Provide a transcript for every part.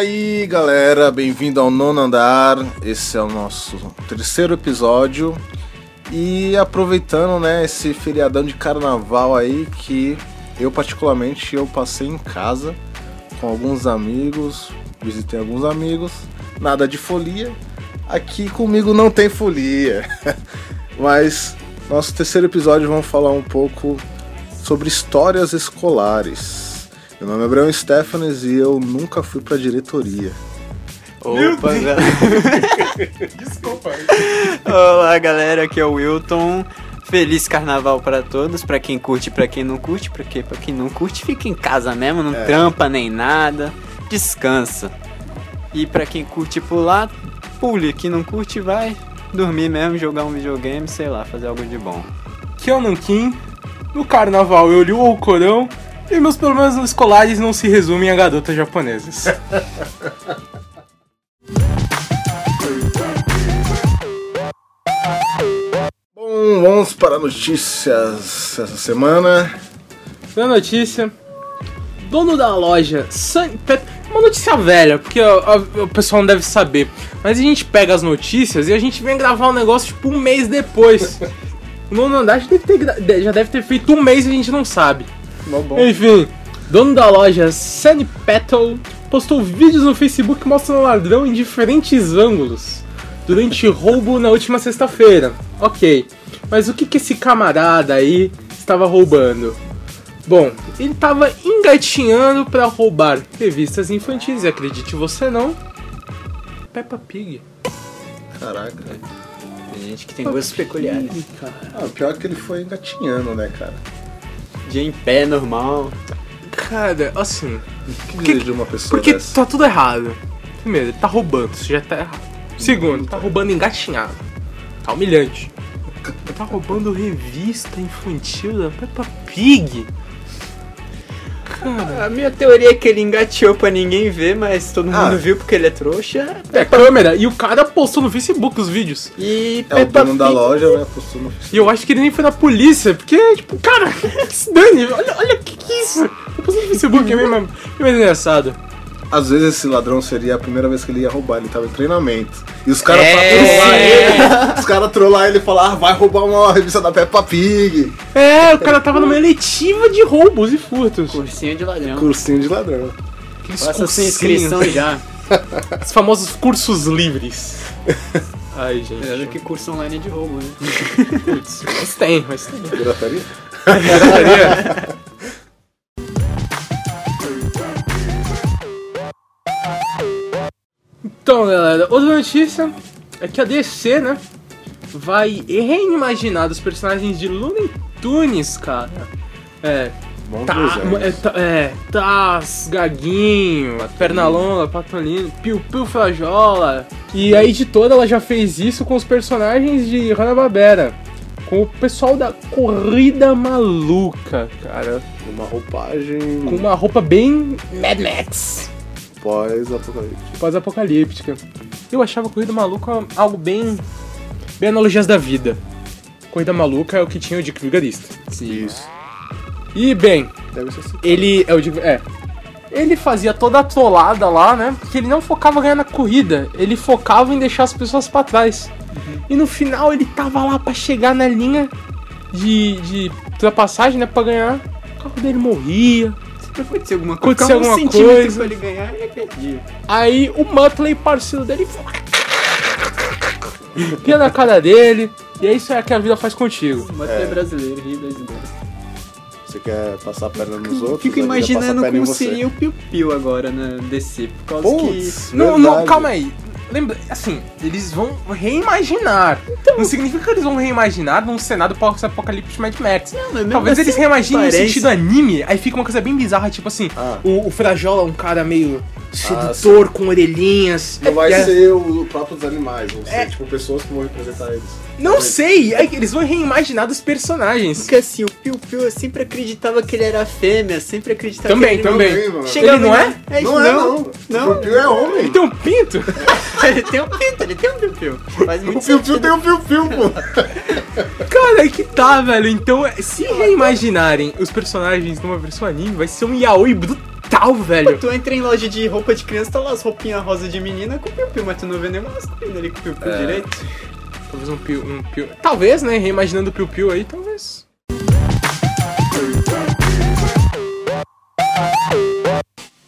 aí, galera, bem-vindo ao Nono Andar. Esse é o nosso terceiro episódio. E aproveitando, né, esse feriadão de carnaval aí que eu particularmente eu passei em casa com alguns amigos, visitei alguns amigos, nada de folia. Aqui comigo não tem folia. Mas nosso terceiro episódio vamos falar um pouco sobre histórias escolares. Meu nome é Abraão Stefanes e eu nunca fui pra diretoria. Opa, galera. Desculpa. Olá, galera, aqui é o Wilton. Feliz carnaval para todos, para quem curte e para quem não curte, porque para quem não curte fica em casa mesmo, não É. trampa nem nada, descansa. E para quem curte pular, pule, quem não curte vai dormir mesmo, jogar um videogame, sei lá, fazer algo de bom. Aqui é o. No carnaval eu li o Alcorão e meus problemas escolares não se resumem a garotas japonesas. Bom, vamos para notícias essa semana. Primeira notícia. Dono da loja Sun... Pe- Uma notícia velha, porque o pessoal não deve saber. Mas a gente pega as notícias e a gente vem gravar um negócio tipo um mês depois. O nono andar já deve ter, já deve ter feito um mês e a gente não sabe. Enfim, dono da loja Sunny Petal postou vídeos no Facebook mostrando o ladrão em diferentes ângulos durante roubo na última sexta-feira. Ok, mas o que, que esse camarada aí estava roubando? Bom, ele estava engatinhando para roubar revistas infantis, e acredite você não, Peppa Pig. Caraca. Tem gente que tem gostos peculiares. Pig, cara. Ah, o pior é que ele foi engatinhando, né, cara? Dia em pé, normal. Cara, assim, Que Porque- desejo de uma pessoa porque dessa? tá tudo errado. Primeiro, ele tá roubando, isso já tá errado. Segundo, tá roubando engatinhado. Tá humilhante. Tá roubando revista infantil da Peppa Pig. Cara, A minha teoria é que ele engateou pra ninguém ver, mas todo mundo Ah. viu porque ele é trouxa. é câmera. E o cara postou no Facebook os vídeos. E É o Peppa dono da loja, né? Postou no E eu acho que ele nem foi na polícia, porque, tipo, cara, se dane, olha, olha o que que é isso. Eu postei no Facebook, é meio, meio engraçado. Às vezes esse ladrão seria a primeira vez que ele ia roubar, ele tava em treinamento. E os caras É, pra trollar ele, os caras trollar ele e falar, ah, vai roubar uma revista da Peppa Pig. É, o cara tava numa eletiva de roubos e furtos. Cursinho de ladrão. Cursinho de ladrão. Aqueles Faça sua inscrição já. Os famosos cursos livres. Ai, gente. Melhor do que curso online de roubo, né? Putz, mas tem, mas tem. Pirataria? Então, galera, outra notícia é que a DC, né, vai reimaginar os personagens de Looney Tunes, cara. É, Bons tá, é, tá, é, Taz, Gaguinho, Pernalonga, Patolino, Piu Piu Frajola. E a editora ela já fez isso com os personagens de Hanna-Barbera. Com o pessoal da Corrida Maluca, cara. Uma roupagem Com uma roupa bem Mad Max. Pós-apocalipse. pós-apocalíptica. Eu achava Corrida Maluca algo bem. bem analogias da vida. Corrida Maluca é o que tinha o Dick Vigarista. Sim. Isso. E, bem, Deve ser assim. ele. É o Dick. É. Ele fazia toda a trollada lá, né? Porque ele não focava em ganhar na corrida, ele focava em deixar as pessoas pra trás. E no final ele tava lá pra chegar na linha de, de ultrapassagem, né? Pra ganhar. O carro dele morria. Sempre acontecia alguma coisa. Aconteceu um alguma centímetro coisa. pra ele ganhar e ele perdia. Aí o Muttley, parceiro dele, pia na cara dele. E é isso é que a vida faz contigo. O Muttley é brasileiro, rio das ideias. Você quer passar a perna nos outros? Fico imaginando como seria o Piu Piu agora na DC. Por causa Putz, Não, não, verdade. calma aí. Lembra, assim, eles vão reimaginar. não significa que eles vão reimaginar num cenário pós-apocalipse Mad Max. mas mesmo Talvez assim eles reimaginem no parece. sentido anime, aí fica uma coisa bem bizarra, tipo assim, Ah. o, o Frajola é um cara meio sedutor, com orelhinhas. Não vai E é- ser o próprio dos animais, vão ser É. tipo pessoas que vão representar eles. Não sei, é que eles vão reimaginar dos personagens. Porque assim, o Piu Piu eu sempre acreditava que ele era fêmea, sempre acreditava Também, que ele também. Chegava Ele não lá- é? É, Não é, não. Não. O Piu é homem. Ele tem um pinto? ele tem um pinto, ele tem um Piu Piu. Faz O muito Piu Piu sentido. tem o Piu Piu, pô. Cara, aí que tá, velho. Então, se reimaginarem os personagens numa versão anime, vai ser um yaoi brutal. velho. Tu entra em loja de roupa de criança, tá lá as roupinhas rosa de menina com piu-piu, mas tu não vê nenhuma masculina ali com piu-piu É. direito. Talvez um piu, um piu. Talvez, né? Reimaginando o piu-piu aí, talvez.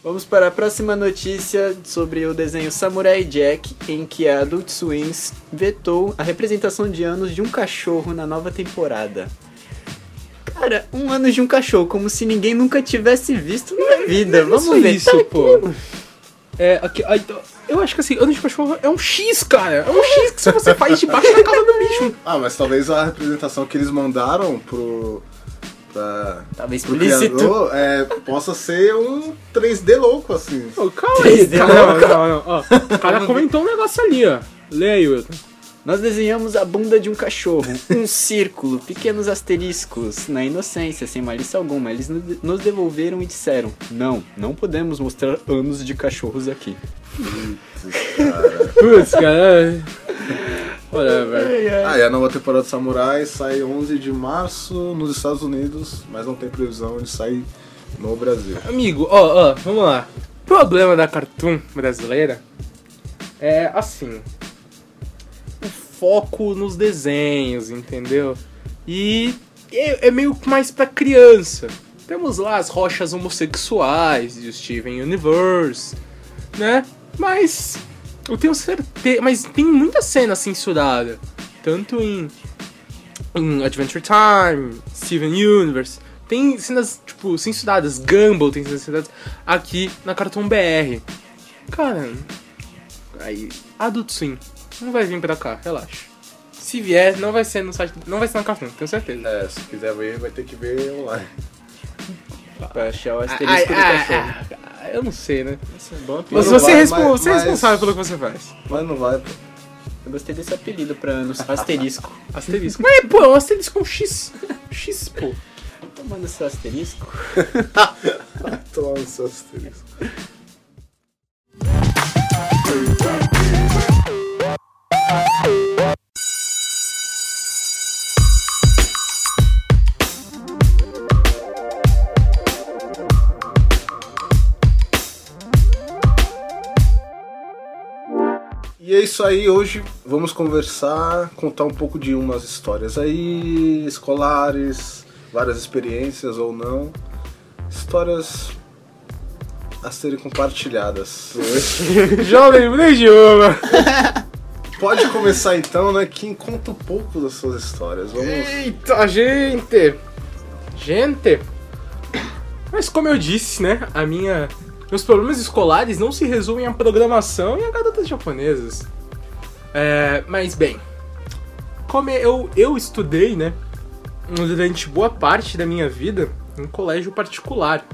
Vamos para a próxima notícia sobre o desenho Samurai Jack, em que a Adult Swim vetou a representação de anos de um cachorro na nova temporada. Cara, um ano de um cachorro, como se ninguém nunca tivesse visto na vida. Vamos ver. isso, tá pô. aqui. É, aqui, aí, eu acho que assim, ano de cachorro é um X, cara. É um X que se você faz debaixo da cama do bicho. Ah, mas talvez a representação que eles mandaram pro. Pra, Tava pro explícito. criador é, possa ser um 3D louco, assim. Ô, calma aí, 3D, cara. Não, não, não. Ó, o cara comentou um negócio ali, ó. Lê aí, Wilton. Nós desenhamos a bunda de um cachorro, um círculo, pequenos asteriscos, na inocência, sem malícia alguma. Eles no- nos devolveram e disseram: Não, não podemos mostrar anos de cachorros aqui. Putz, cara. é- Whatever. Ah, e a nova temporada de Samurai sai 11 de março nos Estados Unidos, mas não tem previsão de sair no Brasil. Amigo, ó, ó, vamos lá. O problema da Cartoon brasileira é assim. O foco nos desenhos, entendeu? E é, é meio que mais pra criança. Temos lá as rochas homossexuais de Steven Universe, né? Mas eu tenho certeza. Mas tem muita cena censurada. Tanto em, em Adventure Time, Steven Universe. Tem cenas, tipo, censuradas. Gumball tem cenas censuradas aqui na Cartoon BR. Cara, aí, Adult Swim não vai vir pra cá, relaxa. Se vier, não vai ser no site, não vai ser na Cartoon, tenho certeza. É, se quiser ver, vai ter que ver online. Pra achar o Ai, asterisco do ai, cachorro. ai, eu não sei, né? É bom Mas você, vai, é respo- mas- você é mas- responsável pelo que você faz. Mas não vai, pô. Eu gostei desse apelido pra anos. Asterisco. Asterisco. Mas, pô, é um asterisco com X. X, pô. Tomando seu asterisco. Tomar no seu asterisco. E é isso aí, hoje vamos conversar, contar um pouco de umas histórias aí, escolares, várias experiências ou não. Histórias a serem compartilhadas. Já lembrei de uma. Pode começar então, né? Quem conta um pouco das suas histórias. Vamos. Eita, gente! Gente! Mas como eu disse, né? A minha. Meus problemas escolares não se resumem à programação e a garotas japonesas. É, mas bem. Como eu, eu estudei, né? Durante boa parte da minha vida em colégio particular.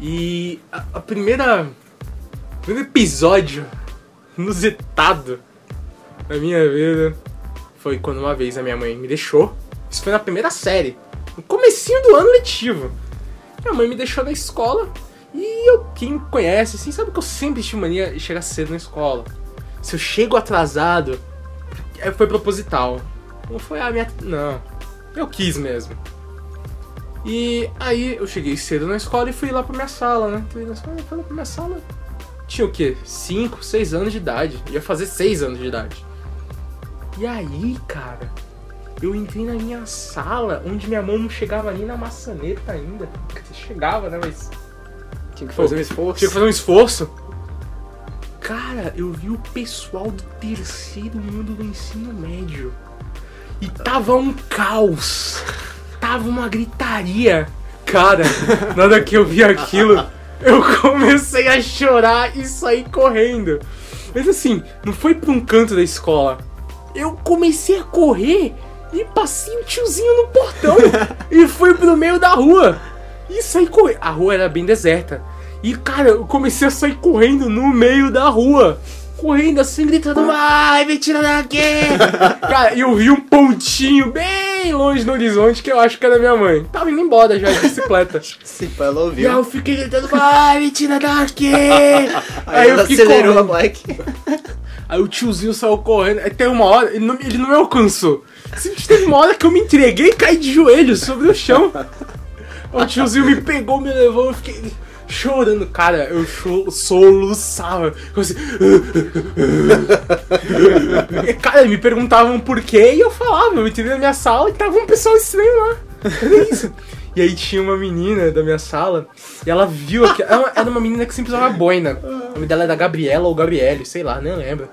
E a, a primeira. O primeiro episódio inusitado da minha vida foi quando uma vez a minha mãe me deixou. Isso foi na primeira série, no comecinho do ano letivo. Minha mãe me deixou na escola e eu, quem me conhece, assim, sabe que eu sempre tive mania de chegar cedo na escola. Se eu chego atrasado, é- foi proposital. Não foi a minha. Não. Eu quis mesmo. E aí eu cheguei cedo na escola e fui lá pra minha sala, né? Fui na escola, fui lá pra minha sala. Tinha o quê? 5, 6 anos de idade. Ia fazer 6 anos de idade. E aí, cara, eu entrei na minha sala, onde minha mão não chegava nem na maçaneta ainda. Chegava, né? Mas Tinha que fazer um esforço. tinha que fazer um esforço. Cara, eu vi o pessoal do terceiro mundo do ensino médio. E tava um caos. Tava uma gritaria. Cara, na hora que eu vi aquilo, eu comecei a chorar e saí correndo. Mas assim, não foi pra um canto da escola. Eu comecei a correr e passei o tiozinho no portão e fui pro meio da rua. E saí correndo. A rua era bem deserta. E, cara, eu comecei a sair correndo no meio da rua. Correndo assim, gritando, vai, me tira daqui! cara, e eu vi um pontinho bem longe no horizonte que eu acho que era minha mãe. Tava indo embora já de bicicleta. Sim, ela e aí ouviu. eu fiquei gritando, vai, me tira daqui! aí eu fiquei acelerou a correndo. bike. Aí o tiozinho saiu correndo. Aí tem uma hora, ele não, ele não me alcançou. Simplesmente Teve uma hora que eu me entreguei e caí de joelhos sobre o chão. O tiozinho me pegou, me levou, eu fiquei chorando. Cara, eu soluçava. Assim... E, cara, me perguntavam por quê e eu falava. Eu entrei na minha sala e tava um pessoal estranho lá. Isso. E aí tinha uma menina da minha sala e ela viu que era uma, menina que sempre usava boina. O nome dela era Gabriela ou Gabriele, sei lá, nem lembro.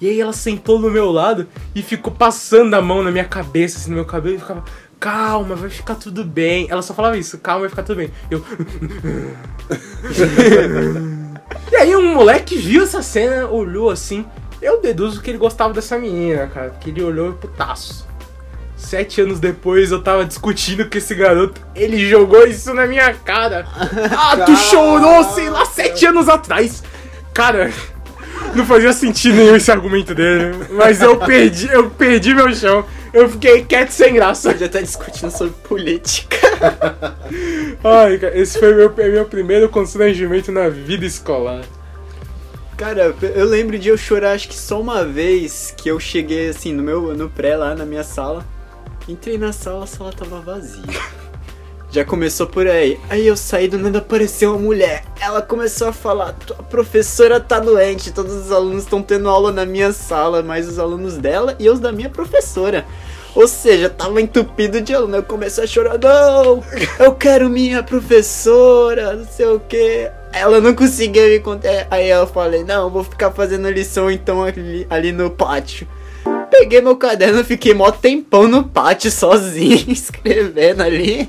E aí ela sentou do meu lado e ficou passando a mão na minha cabeça, assim, no meu cabelo, e ficava, calma, vai ficar tudo bem. Ela só falava isso, calma, vai ficar tudo bem. Eu. e aí um moleque viu essa cena, olhou assim. Eu deduzo que ele gostava dessa menina, cara. Que ele olhou putaço. Sete anos depois eu tava discutindo com esse garoto. Ele jogou isso na minha cara. Ah, tu chorou, sei lá, sete anos atrás. Cara, não fazia sentido nenhum esse argumento dele. Mas eu perdi, eu perdi meu chão. Eu fiquei quieto sem graça. Já tá discutindo sobre política. Ai, cara, esse foi meu, meu primeiro constrangimento na vida escolar. Cara, eu lembro de eu chorar acho que só uma vez que eu cheguei assim no meu no pré lá na minha sala. Entrei na sala, a sala tava vazia. Já começou por aí. Aí eu saí do nada apareceu uma mulher. Ela começou a falar: "Tua professora tá doente, todos os alunos estão tendo aula na minha sala, mas os alunos dela e os da minha professora." Ou seja, tava entupido de aluno. Eu comecei a chorar: "Não! Eu quero minha professora, não sei o que." Ela não conseguia me contar. Aí eu falei: "Não, vou ficar fazendo lição então ali, ali no pátio." Peguei meu caderno, fiquei mó tempão no pátio sozinho, escrevendo ali,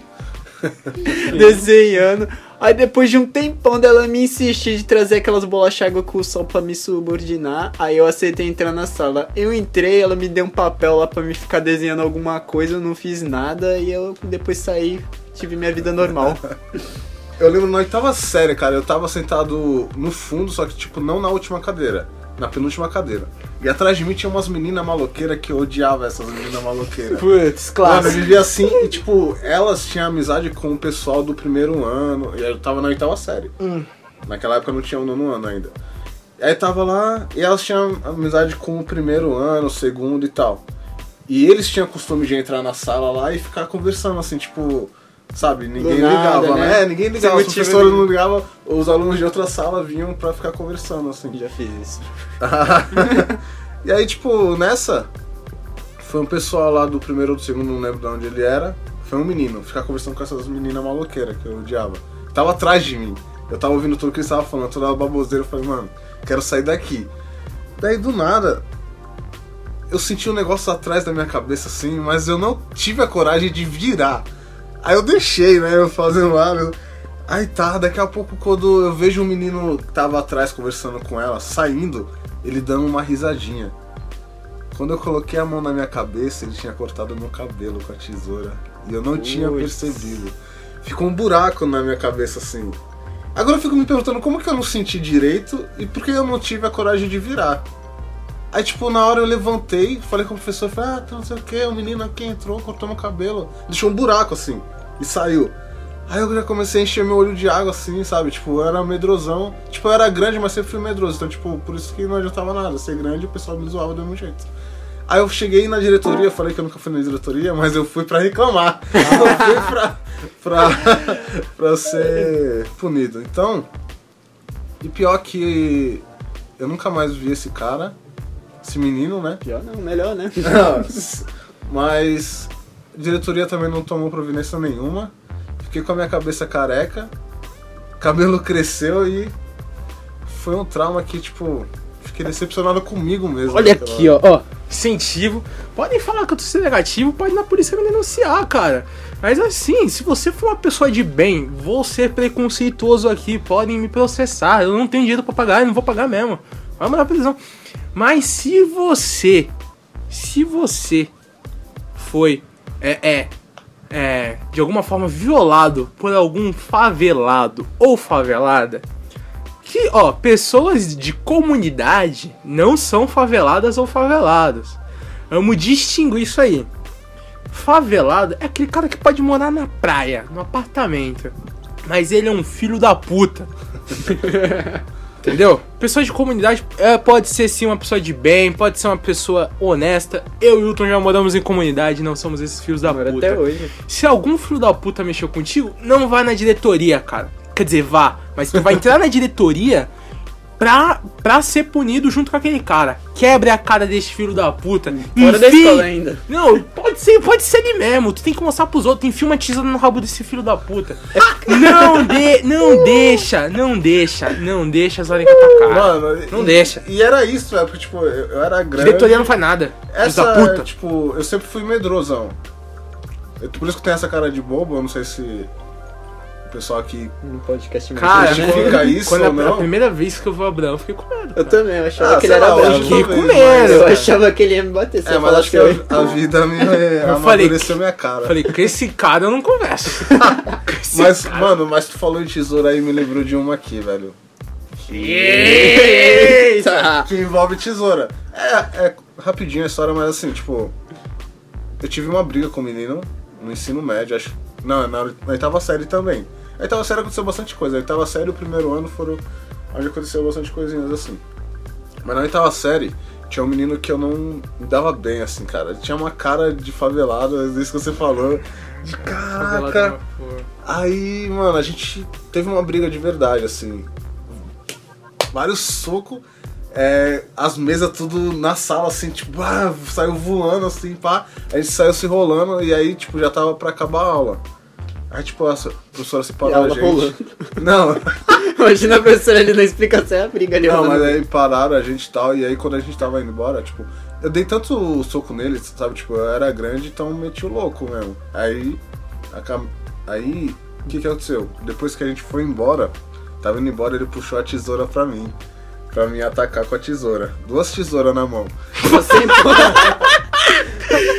desenhando. Aí depois de um tempão dela me insistir de trazer aquelas bolachas água com sol pra me subordinar, aí eu aceitei entrar na sala. Eu entrei, ela me deu um papel lá pra me ficar desenhando alguma coisa, eu não fiz nada e eu depois saí, tive minha vida normal. Eu lembro na oitava série, cara, eu tava sentado no fundo, só que tipo, não na última cadeira, na penúltima cadeira. E atrás de mim tinha umas meninas maloqueiras que eu odiava essas meninas maloqueiras. Putz, Mano, eu vivia assim e, tipo, elas tinham amizade com o pessoal do primeiro ano. E eu tava na oitava série. Naquela época não tinha o nono ano ainda. Aí tava lá e elas tinham amizade com o primeiro ano, o segundo e tal. E eles tinham costume de entrar na sala lá e ficar conversando assim, tipo. Sabe, ninguém Do nada, ligava, né? né? É, ninguém ligava. Sem Os professores não ligavam, os alunos de outra sala vinham pra ficar conversando, assim. Já fiz isso. e aí, tipo, nessa, foi um pessoal lá do primeiro ou do segundo, não lembro de onde ele era. Foi um menino, ficar conversando com essas meninas maloqueiras que eu odiava. Tava atrás de mim. Eu tava ouvindo tudo que eles estavam falando, toda baboseira. Eu falei, mano, quero sair daqui. Daí do nada, eu senti um negócio atrás da minha cabeça assim, mas eu não tive a coragem de virar. Aí eu deixei, né? Eu fazendo lá. eu- Aí tá, daqui a pouco quando eu vejo um menino que tava atrás conversando com ela, saindo, ele dando uma risadinha. Quando eu coloquei a mão na minha cabeça, ele tinha cortado meu cabelo com a tesoura. E eu não tinha Putz. percebido. Ficou um buraco na minha cabeça assim. Agora eu fico me perguntando como que eu não senti direito e por que eu não tive a coragem de virar. Aí, tipo, na hora eu levantei, falei com o professor, falei, ah, não sei o que, o menino aqui entrou, cortou meu cabelo, deixou um buraco assim, e saiu. Aí eu já comecei a encher meu olho de água assim, sabe? Tipo, eu era medrosão. Tipo, eu era grande, mas sempre fui medroso. Então, tipo, por isso que não adiantava nada. Ser grande, o pessoal me zoava do mesmo jeito. Aí eu cheguei na diretoria, falei que eu nunca fui na diretoria, mas eu fui pra reclamar. Eu fui pra, pra, pra ser punido. Então, e pior que eu nunca mais vi esse cara, esse menino, né? Pior não, melhor, né? Mas a diretoria também não tomou providência nenhuma. Fiquei com a minha cabeça careca, cabelo cresceu e foi um trauma que, tipo, fiquei decepcionado comigo mesmo. Olha naquela aqui, ó, ó. Incentivo. Podem falar que eu tô sendo negativo, pode ir na polícia me denunciar, cara. Mas assim, se você for uma pessoa de bem, vou ser preconceituoso aqui, podem me processar. Eu não tenho dinheiro pra pagar, eu não vou pagar mesmo. Vai mandar pra prisão. Mas se você, se você foi, é, é, é, de alguma forma violado por algum favelado ou favelada, que, ó, pessoas de comunidade não são faveladas ou favelados. Vamos distinguir isso aí. Favelado é aquele cara que pode morar na praia, no apartamento. Mas ele é um filho da puta. Entendeu? Pessoa de comunidade é, pode ser sim uma pessoa de bem, pode ser uma pessoa honesta. Eu e o Hilton já moramos em comunidade, não somos esses filhos da Moro puta. até hoje. Se algum filho da puta mexeu contigo, não vai na diretoria, cara. Quer dizer, vá, mas tu vai entrar na diretoria pra, pra ser punido junto com aquele cara. Quebre a cara desse filho da puta. Fora da escola ainda. Não, pode ser, pode ser ele mesmo. Tu tem que mostrar pros outros. Enfia uma tesoura no rabo desse filho da puta. não, de, não deixa, não deixa, não deixa as horas com a tua cara. Mano, não e- deixa. E era isso, velho, porque, tipo, eu, era grande. Diretoria não faz nada. filho Essa, da puta. tipo, eu sempre fui medrosão. Eu- por isso que tem essa cara de bobo, eu não sei se pessoal aqui No podcast Cara, né? justifica isso Quando ou a, a não. primeira vez que eu vou Abraão, eu fiquei com medo. Eu também, eu achava Ah, que ele sei era lá, bravo. hoje Fiquei talvez, com medo. Eu mas- achava que ele ia me bater se É, eu mas acho que que eu... a, a vida me é, Eu falei amadureceu minha cara. Falei, com esse cara eu não converso. Com esse mas, cara- mano, mas tu falou em tesoura aí me lembrou de uma aqui, velho. Eita! Que envolve tesoura. É, é rapidinho a história, mas assim, tipo. Eu tive uma briga com o menino no ensino médio, acho. Não, na, na oitava série também. Na oitava série aconteceu bastante coisa. Na oitava série e o primeiro ano foram onde aconteceu bastante coisinhas assim. Mas na oitava série tinha um menino que eu não me dava bem, assim, cara. Ele tinha uma cara de favelado, é isso que você falou. De caraca. Aí, mano, a gente teve uma briga de verdade, assim. Vários socos. é, as mesas tudo na sala, assim, tipo, ah, saiu voando, assim, pá. A gente saiu se rolando e aí, tipo, já tava pra acabar a aula. Aí, tipo, a professora separou a gente. rolando. Não, Imagina a professora ali na explicação e a briga ali. não, mas aí pararam a gente e tal, e aí quando a gente tava indo embora, tipo, eu dei tanto soco nele, sabe, tipo, eu era grande, então meti o louco mesmo. Aí, cam- aí, o que que aconteceu? Depois que a gente foi embora, tava indo embora, ele puxou a tesoura pra mim, pra me atacar com a tesoura. Duas tesouras na mão. Você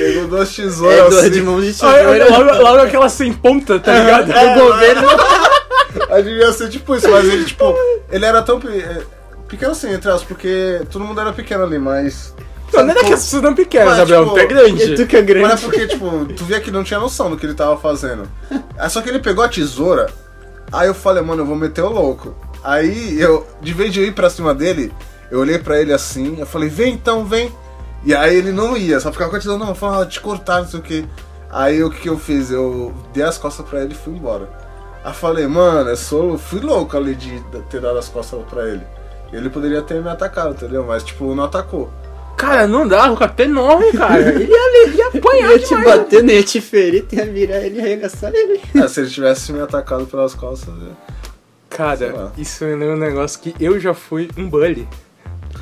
Pegou duas é tesouras dor assim, de mão de tesoura. Logo, logo aquela sem ponta, tá ligado? Do governo. Aí devia ser tipo isso, mas ele, tipo, ele era tão é, pequeno assim, entre aspas, porque todo mundo era pequeno ali, mas... Não, não era que as pessoas não pequenas, Mas, Gabriel. tipo, Tu é grande. tu que é grande. Mas é porque, tipo, tu via que não tinha noção do que ele tava fazendo. Só que ele pegou a tesoura, aí eu falei, mano, eu vou meter o louco. Aí eu, de vez de eu ir pra cima dele, eu olhei pra ele assim, eu falei, vem então, vem. E aí ele não ia, só ficava com a tesoura, não, falava, te cortar, não sei o que. Aí o que, que eu fiz? Eu dei as costas pra ele e fui embora. Aí falei, mano, eu sou, fui louco ali de ter dado as costas pra ele. Ele poderia ter me atacado, entendeu? Mas, tipo, não atacou. Cara, não dá, o cara é enorme, cara. Ele ia, ele ia apanhar ia te demais. bater, nem ia te ferir, tem a virar ele e arregaçar ele. É, se ele tivesse me atacado pelas costas, eu... Cara, isso me lembra um negócio que eu já fui um bully.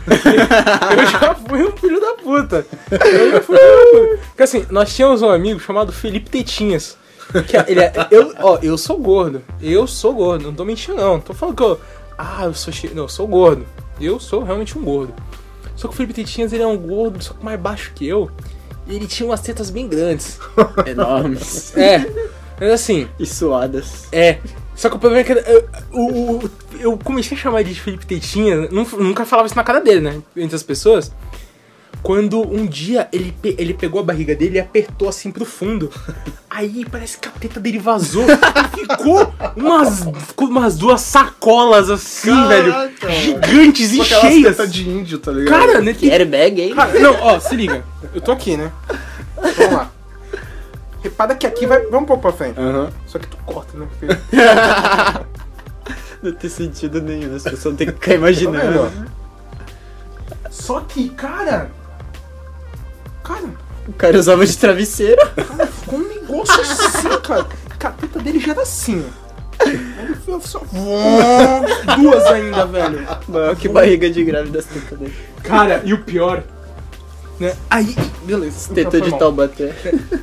Eu já fui um filho da puta. Eu já fui um filho da puta. Porque assim, nós tínhamos um amigo chamado Felipe Tetinhas. Que é- ele é, eu, ó, eu sou gordo. Eu sou gordo. Não tô mentindo, não. Tô falando que eu. Ah, eu sou cheio. Não, eu sou gordo. Eu sou realmente um gordo. Só que o Felipe Tetinhas ele é um gordo, só que mais baixo que eu. E ele tinha umas tetas bem grandes. Enormes. É. Mas assim, E suadas. é. Só que o problema é que eu, o- o- eu comecei a chamar ele de Felipe Tetinha, nu- nunca falava isso na cara dele, né? Entre as pessoas. Quando um dia ele, pe- ele pegou a barriga dele e apertou assim pro fundo. Aí parece que a teta dele vazou e ficou umas, ficou umas duas sacolas assim, Caraca, velho. Gigantes e cheias. tetas de índio, tá ligado? Cara, né? Que airbag, hein? Cara, não, ó, se liga. Eu tô aqui, né? Vamos lá. Repara que aqui vai. Vamos um pouco pra frente. Aham. Só que tu corta, né? Não tem sentido nenhum, as pessoas têm que ficar Tá imaginando. vendo? Só que, cara. Cara, O cara usava de travesseiro. cara, ficou um negócio assim, cara. A capeta dele já era assim, ele foi só. Duas ainda, velho. Maior que barriga de grávida as tetas dele. Cara, e o pior. Né? Aí. Beleza. Foi de. Taubaté.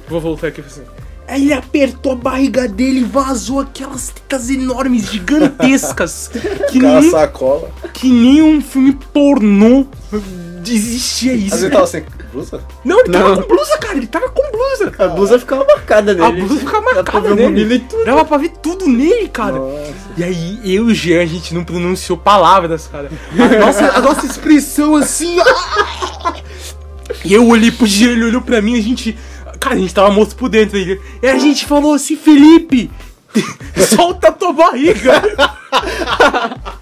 Vou voltar aqui assim. Aí ele apertou a barriga dele e vazou aquelas tetas enormes, gigantescas. que, Aquela nem, sacola. que nem um filme pornô existia Às isso. vezes tava sem blusa? Não, ele tava Não. com blusa, cara. Ele tava com blusa. A blusa ficava marcada nele. A blusa ficava marcada nele. Dava pra ver tudo nele, cara. Nossa. E aí, eu e o Jean, a gente não pronunciou palavras, cara. A nossa, a nossa expressão assim. E eu olhei pro Jean, ele olhou pra mim, a gente. Cara, a gente tava morto por dentro. Ele, e a gente falou assim: Felipe, solta a tua barriga.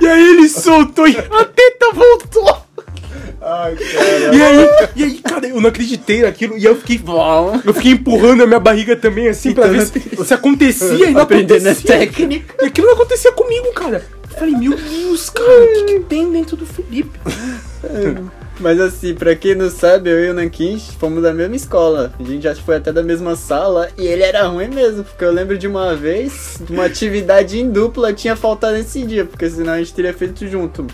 E aí ele soltou e a teta voltou. Ai, cara. E aí, e aí, cara, eu não acreditei naquilo. E eu fiquei. Eu fiquei empurrando a minha barriga também, assim, pra ver se, se acontecia e não Aprendendo a acontecia. técnica. E aquilo não acontecia comigo, cara. Eu falei, meu Deus, cara, o que, que tem dentro do Felipe? Mas assim, pra quem não sabe, eu e o Nankin fomos da mesma escola. A gente já foi até da mesma sala e ele era ruim mesmo, porque eu lembro de uma vez, uma atividade em dupla tinha faltado esse dia, porque senão a gente teria feito junto.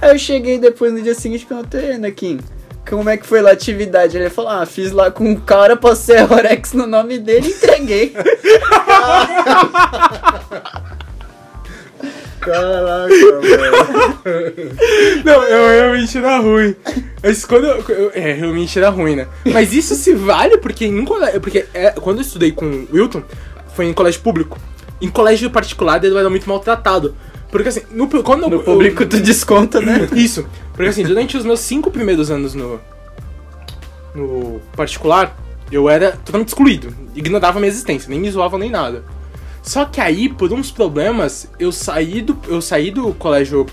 Aí eu cheguei depois no dia seguinte e perguntei, Nankin, como é que foi lá a atividade? Ele falou, ah, fiz lá com um cara, passei a Orex no nome dele e entreguei. Caraca, velho. Não, eu realmente era ruim. Mas quando eu, eu- É, realmente era ruim, né? Mas isso se vale porque em um colégio. Porque é, quando eu estudei com o Wilton, foi em colégio público. Em colégio particular, ele era muito maltratado. Porque assim, no, quando eu- No público tu desconta, né? Isso. Porque assim, durante os meus cinco primeiros anos no. no particular, eu era totalmente excluído. Ignorava a minha existência, nem me zoava nem nada. Só que aí, por uns problemas, eu saí do, eu saí do colégio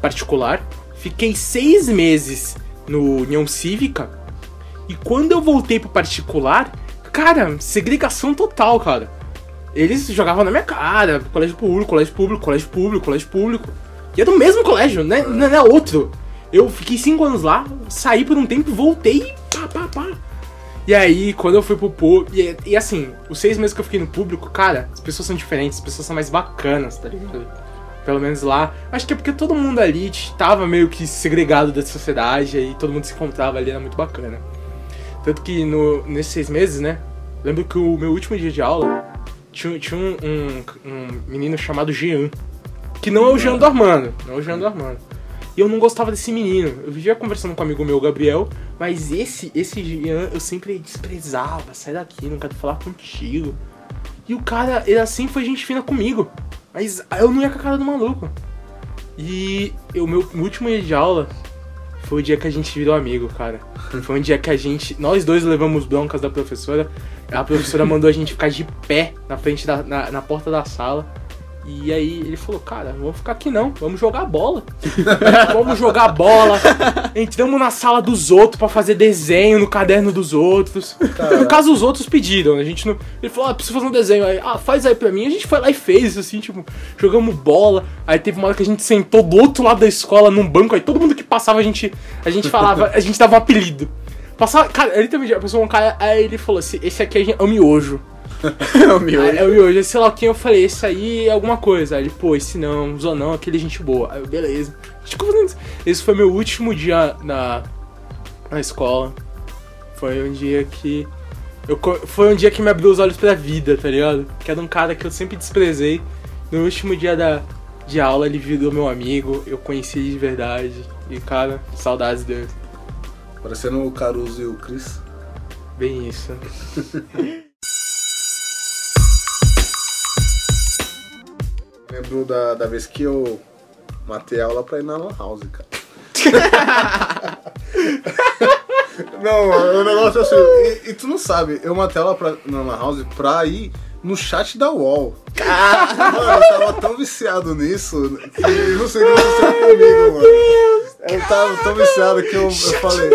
particular, fiquei seis meses no União Cívica, e quando eu voltei pro particular, cara, segregação total, cara. Eles jogavam na minha cara, colégio público, colégio público, colégio público, colégio público. E é do mesmo colégio, né? Não é outro. Eu fiquei cinco anos lá, saí por um tempo, voltei. E aí, quando eu fui pro público. E, e assim, os seis meses que eu fiquei no público, cara, as pessoas são diferentes, as pessoas são mais bacanas, tá ligado? Pelo menos lá. Acho que é porque todo mundo ali tava meio que segregado da sociedade, aí todo mundo se encontrava ali, era muito bacana. Tanto que no, nesses seis meses, né? Lembro que o meu último dia de aula tinha, tinha um, um, um menino chamado Jean. Que não é o Jean do Armando. Não é o Jean do Armando. E eu não gostava desse menino. Eu vivia conversando com um amigo meu, Gabriel, mas esse, esse Jean eu sempre desprezava. Sai daqui, não quero falar contigo. E o cara, ele assim foi gente fina comigo. Mas eu não ia com a cara do maluco. E o meu último dia de aula foi o dia que a gente virou amigo, cara. Foi um dia que a gente. Nós dois levamos broncas da professora. A professora mandou a gente ficar de pé na frente da. na, na porta da sala. E aí ele falou, cara, vamos ficar aqui não, vamos jogar bola. vamos jogar bola. Entramos na sala dos outros pra fazer desenho no caderno dos outros. No caso, os outros pediram, né? A gente não. Ele falou, ah, preciso fazer um desenho aí. Ah, faz aí pra mim. A gente foi lá e fez, assim, tipo, jogamos bola. Aí teve uma hora que a gente sentou do outro lado da escola num banco, aí todo mundo que passava, a gente, a gente falava, a gente dava um apelido. Passava, cara, ele também, a pessoa, um cara, aí ele falou assim, esse aqui é o miojo. É o. Aí, é o miojo, sei lá o que, eu falei, esse aí é alguma coisa. Aí ele, pô, esse não, usou não, aquele é gente boa. Aí eu, beleza. Esse foi meu último dia na, na escola. Foi um dia que. Eu, foi um dia que me abriu os olhos pra vida, tá ligado? Que era um cara que eu sempre desprezei. No último dia da, de aula, ele virou meu amigo, eu conheci ele de verdade. E, cara, saudades dele. Parecendo o Caruso e o Chris. Bem isso. Lembro da, da vez que eu matei aula pra ir na Lan House, cara. não, o negócio é assim. E, e tu não sabe, eu matei aula pra, na Lan House pra ir no chat da UOL. Mano, eu tava tão viciado nisso que eu não sei o que aconteceu comigo, mano. Eu tava tão viciado que eu, eu falei.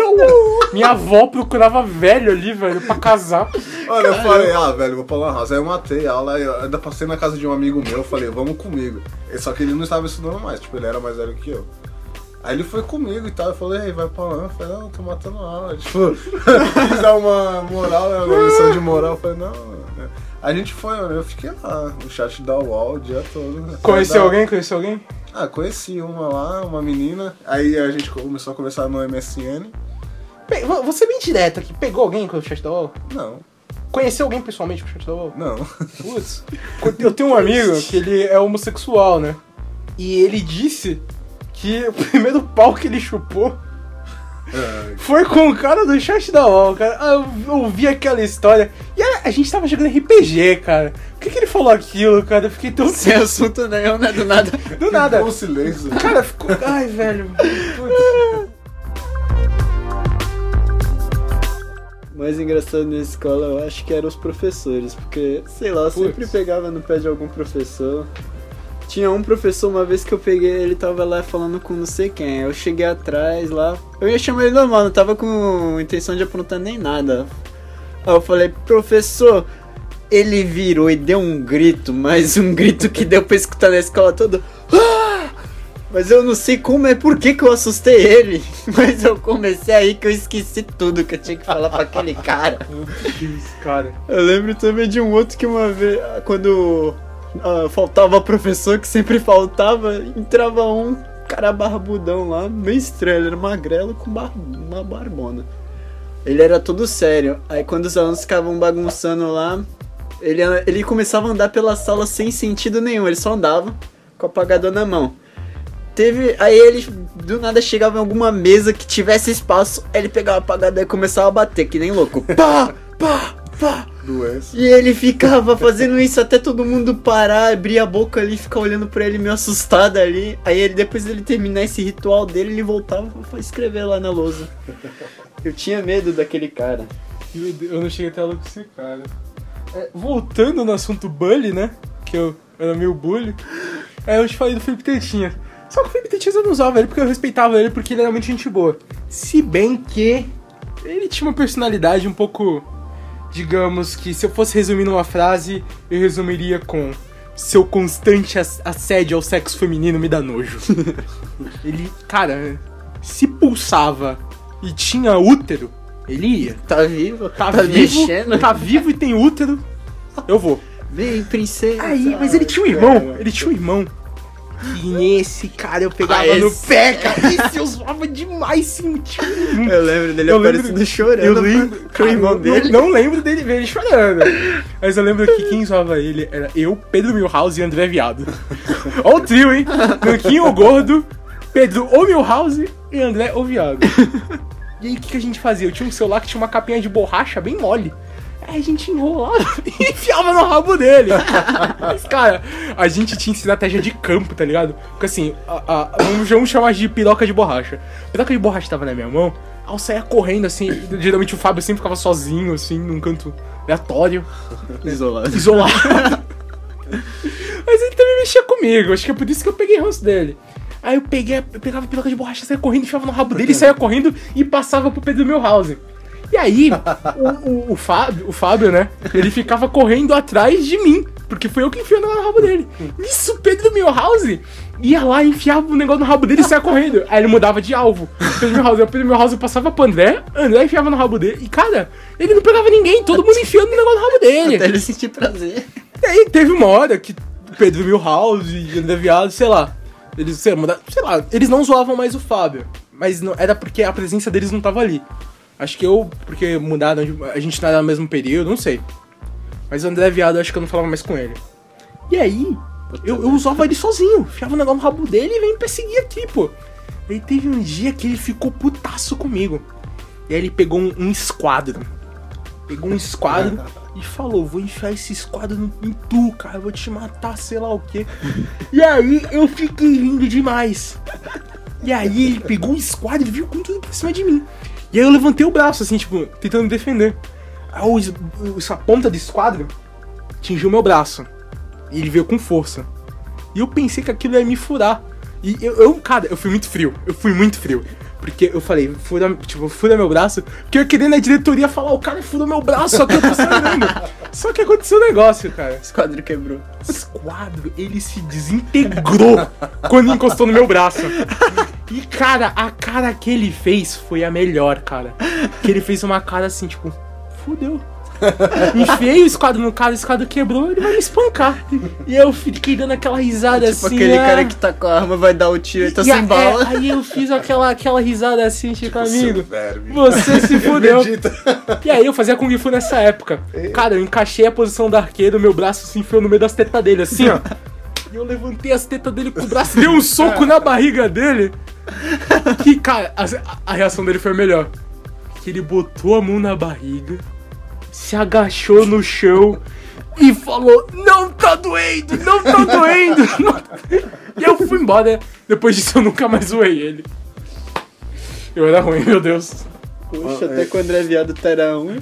Minha avó procurava velho ali, velho, pra casar. Olha, eu falei, ah, velho, vou pra Lan House. Aí eu matei a aula, eu ainda passei na casa de um amigo meu, eu falei, vamos comigo. E Só que ele não estava estudando mais, tipo, ele era mais velho que eu. Aí ele foi comigo e tal, eu falei, ei, vai pra lá. Eu falei, não, tô matando a aula. Tipo, quis dar uma moral, né, uma lição de moral. Eu falei, não. A gente foi, mano, eu fiquei lá, no chat da UOL o dia todo. né. Conheceu Da- alguém? Conheceu alguém? Ah, conheci uma lá, uma menina. Aí a gente começou a conversar no MSN. Pe- Vou ser bem direto aqui. Pegou alguém com o chat da UOL? Não, Conheceu alguém pessoalmente com o chat da UOL? não. Putz. Eu tenho um amigo que ele é homossexual, né? E ele disse que o primeiro pau que ele chupou Ai, foi com o cara do chat da UOL, cara. Ah, Eu ouvi aquela história. E a, gente tava jogando RPG, cara. Por que, que ele falou aquilo, cara? Eu fiquei tão Sem assunto nenhum, né? Do nada. Do nada. Ficou um silêncio. Cara, ficou. Ai, velho. Putz. Mais engraçado na escola eu acho que eram os professores, porque, sei lá, eu sempre Putz. pegava no pé de algum professor. Tinha um professor uma vez que eu peguei, ele tava lá falando com não sei quem. Eu cheguei atrás lá. Eu ia chamar ele normal, não tava com intenção de aprontar nem nada. Aí eu falei, professor, ele virou e deu um grito, mas um grito que deu pra escutar na escola toda. Ah! Mas eu não sei como é por que, que eu assustei ele. Mas eu comecei aí que eu esqueci tudo que eu tinha que falar pra aquele cara. Meu Deus, cara. Eu lembro também de um outro que uma vez, quando ah, faltava professor, que sempre faltava, entrava um cara barbudão lá, meio estranho, ele era magrelo com bar uma barbona. Ele era todo sério. Aí quando os alunos ficavam bagunçando lá, ele, ele começava a andar pela sala sem sentido nenhum, ele só andava com o apagador na mão. Teve. Aí ele do nada chegava em alguma mesa que tivesse espaço, aí ele pegava o apagador e começava a bater, que nem louco. Pá! Pá! Pá! Doença. E ele ficava fazendo isso até todo mundo parar, abrir a boca ali, ficar olhando pra ele meio assustado ali. Aí ele, depois dele terminar esse ritual dele, ele voltava pra escrever lá na lousa. Eu tinha medo daquele cara. Meu Deus, eu não cheguei até lá com esse cara. É, voltando no assunto bully, né? Que eu era meio bully. Aí eu te falei do Felipe Tetinha. Só que o Felipe Tetinha eu não usava ele porque eu respeitava ele porque ele era muito gente boa. Se bem que ele tinha uma personalidade um pouco. Digamos que se eu fosse resumir numa frase, eu resumiria com. Seu constante ass- assédio ao sexo feminino me dá nojo. ele, cara, se pulsava e tinha útero, ele ia. Tá vivo? Tá, vivo, tá vivo e tem útero, eu vou. Vem, princesa. Aí, mas ele tinha um irmão, ele tinha um irmão. E nesse cara eu pegava Ah, no pé, cara. Esse eu zoava demais, sim. Um Eu lembro dele Eu lembro- aparecendo chorando Eu lembro. irmão dele. Não, não lembro dele ver ele chorando. Mas eu lembro que quem zoava ele era eu, Pedro Milhouse e André Viado. Ó o trio, hein? Nanquinho o Gordo, Pedro o Milhouse e André o Viado. E aí o que, que a gente fazia? Eu tinha um celular que tinha uma capinha de borracha bem mole. Aí a gente enrolava e enfiava no rabo dele. Mas, cara, a gente tinha estratégia de campo, tá ligado? Porque assim, a, a- vamos, vamos chamar de piroca de borracha. A piroca de borracha tava na minha mão, aí eu saía correndo assim. Geralmente o Fábio sempre ficava sozinho, assim, num canto aleatório, Isolado. isolado. Mas ele também mexia comigo, acho que é por isso que eu peguei ranço dele. Aí eu peguei, eu pegava a piroca de borracha, saía correndo, enfiava no rabo dele, saía correndo e passava pro Pedro Milhouse. E aí, o, o, o Fábio, o Fábio, né? Ele ficava correndo atrás de mim, porque foi eu que enfiei no rabo dele. Nisso, o Pedro Milhouse ia lá enfiava o negócio no rabo dele e saia correndo. Aí ele mudava de alvo. Pedro Milhouse, o Pedro Milhouse passava pro André, André enfiava no rabo dele. E, cara, ele não pegava ninguém, todo mundo enfiando o negócio no rabo dele. Até ele sentir prazer. E aí teve uma hora que Pedro Milhouse e André Viado, sei lá, eles, sei lá, sei lá, eles não zoavam mais o Fábio. Mas não, era porque a presença deles não tava ali. Acho que eu, porque mudaram, a gente não era no mesmo período, não sei. Mas o André Viado, acho que eu não falava mais com ele. E aí, eu, eu usava ele sozinho, enfiava o negócio no rabo dele e vem me perseguir aqui, pô. E aí teve um dia que ele ficou putaço comigo. E aí ele pegou um, um esquadro. Pegou um esquadro e falou: Vou enfiar esse esquadro no- em tu, cara, vou te matar, sei lá o quê. E aí eu fiquei rindo demais. E aí ele pegou o esquadro e viu com tudo pra cima de mim. E aí eu levantei o braço, assim, tipo, tentando me defender. Aí o- essa ponta do esquadro atingiu meu braço. E ele veio com força. E eu pensei que aquilo ia me furar. E eu, eu, cara, eu fui muito frio. Eu fui muito frio. Porque eu falei, fura, tipo, fura meu braço. Porque eu queria na diretoria falar, o cara furou meu braço, só que eu tô sangrando. só que aconteceu um negócio, cara. Esse quadro quebrou. O esquadro, ele se desintegrou quando encostou no meu braço. E, cara, a cara que ele fez foi a melhor, cara. Que ele fez uma cara assim, tipo, fudeu. Enfiei o esquadro no cara, o esquadro quebrou, ele vai me espancar. E eu fiquei dando aquela risada Tipo assim. aquele ah. cara que tá com a arma, vai dar o tiro e tá E sem a- bala. é, aí eu fiz aquela, aquela risada assim, tipo, amigo. Você se fudeu. E aí eu fazia Kung Fu nessa época. Cara, eu encaixei a posição do arqueiro, meu braço se enfiou no meio das tetas dele, assim, ó. E eu levantei as tetas dele com o braço, dei um soco na barriga dele. Que, cara, a, a reação dele foi melhor. Que ele botou a mão na barriga, se agachou no chão e falou: Não tá doendo, não tá doendo. não." E eu fui embora. Depois disso eu nunca mais zoei ele. Eu era ruim, meu Deus. Poxa, até quando o André Viado tá era um.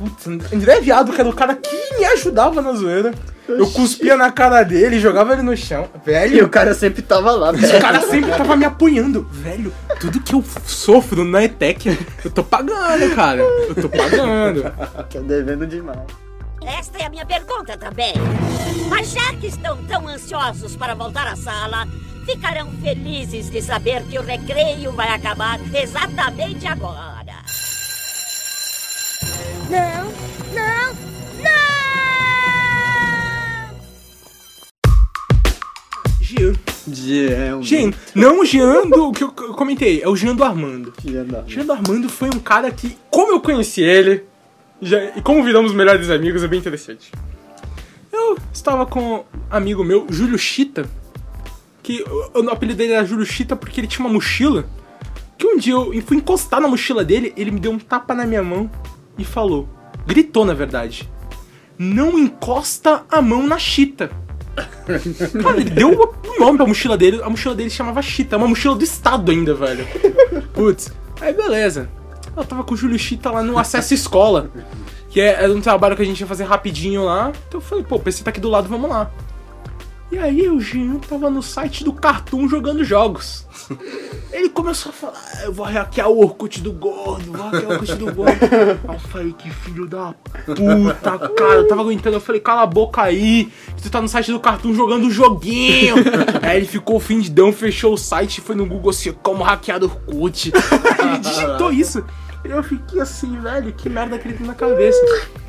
Putz, André Viado, que era o cara que me ajudava na zoeira. Eu cuspia na cara dele, jogava ele no chão. E o Velho, cara sempre tava lá, o velho. cara sempre tava me apoiando. Velho, tudo que eu sofro na ETEC, eu tô pagando, cara. Eu tô pagando. Tô devendo demais. Esta é a minha pergunta também. Mas já que estão tão ansiosos para voltar à sala, ficarão felizes de saber que o recreio vai acabar exatamente agora. Não, não, não! Jean. Jean. Jean, não o Jean do que eu comentei, é o Jean do Armando. Jean da- Jean do Armando foi um cara que, como eu conheci ele, já- e como viramos melhores amigos, é bem interessante. Eu estava com um amigo meu, Júlio Chita, que o, o apelido dele era Júlio Chita porque ele tinha uma mochila, que um dia eu fui encostar na mochila dele, ele me deu um tapa na minha mão e falou, gritou na verdade, não encosta a mão na Chita. Cara, ele deu um nome pra mochila dele, a mochila dele se chamava Chita, é uma mochila do estado ainda, velho. Putz, aí beleza. Eu tava com o Júlio Chita lá no Acesso Escola, que é, era um trabalho que a gente ia fazer rapidinho lá. Então eu falei, pô, o PC tá aqui do lado, vamos lá. E aí o Jean tava no site do Cartoon jogando jogos. Ele começou a falar, "Ah, eu vou hackear o Orkut do gordo, vou hackear o Orkut do gordo. Aí eu falei, que filho da puta, cara. Eu tava aguentando, eu falei, cala a boca aí, que tu tá no site do Cartoon jogando joguinho. aí ele ficou ofendidão, fechou o site, foi no Google assim, como hackear o Orkut. Aí ele digitou isso. Eu fiquei assim, velho, que merda que ele tem na cabeça.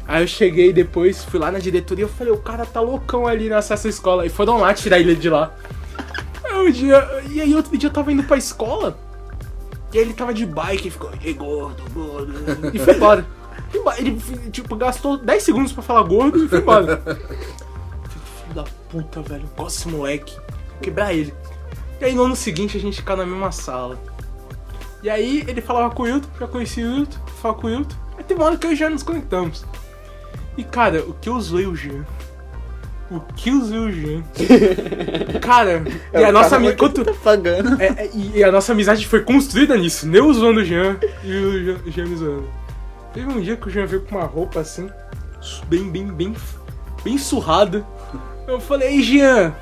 Aí eu cheguei depois, fui lá na diretoria, eu falei, o cara tá loucão ali à escola. E foram lá tirar ele de lá. Aí um dia, e aí outro dia eu tava indo pra escola, e aí ele tava de bike e ficou, ei gordo, gordo, e foi embora. Ele, tipo, gastou 10 segundos pra falar gordo e foi embora. Filho da puta, velho, gosto desse moleque. Vou quebrar ele. E aí no ano seguinte a gente fica na mesma sala. E aí ele falava com o Wilton, já conheci o Wilton, falava com o Wilton. Aí teve uma hora que eu e o Jean nos conectamos. E cara, o que eu zoei o Jean? O que eu zoei o Jean? cara, e a nossa amizade. Quanto... Tá pagando. É, é, e a nossa amizade foi construída nisso. Eu zoando o Jean e o Jean, o Jean me zoando. Teve um dia que o Jean veio com uma roupa assim, bem, bem, bem, bem surrada. Eu falei, ei Jean,